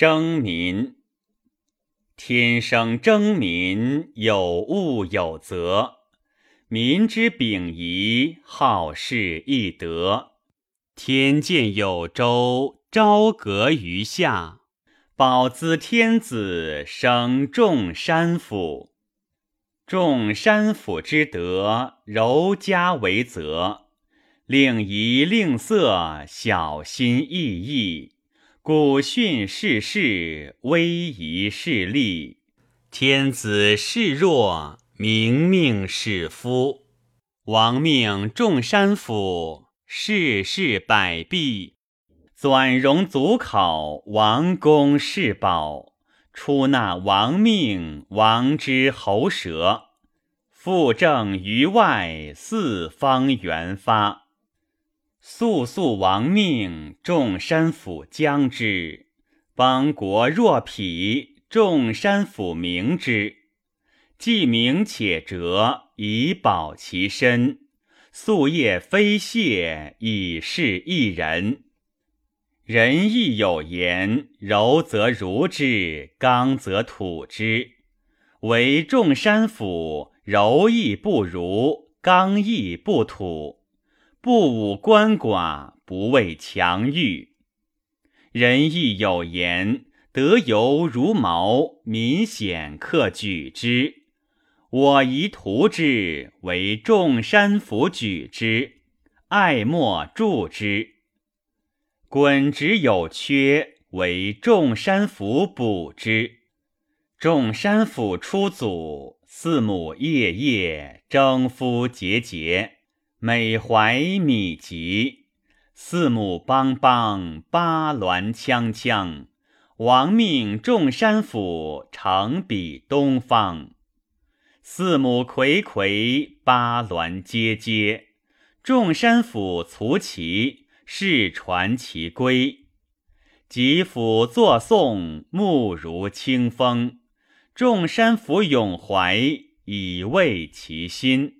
征民。天生征民，有物有责。民之秉仪，好事易得。天见有周，朝阁于下。保资天子，生众山府。众山府之德，柔嘉为则。令仪令色，小心翼翼。古训世事，威仪势利。天子视弱，明命是夫。王命众山府，世事百弊。纂容祖考，王公世宝。出纳王命，王之喉舌。复正于外，四方圆发。速速亡命，众山府将之；邦国若匹，众山府明之。既明且折，以保其身；夙夜非懈，以示一人。仁义有言：柔则如之，刚则土之。唯众山府，柔义不如，刚亦不土。不武鳏寡，不畏强欲。仁义有言：德犹如毛，民显克举之。我宜图之，为众山府举之，爱莫助之。滚直有缺，为众山府补之。众山府出祖，四母夜夜征夫节节。美怀米瘠，四母邦邦，八鸾锵锵。王命众山府，成比东方。四母睽睽，八鸾阶阶。众山府卒其，世传其归。吉府作颂，目如清风。众山府咏怀，以慰其心。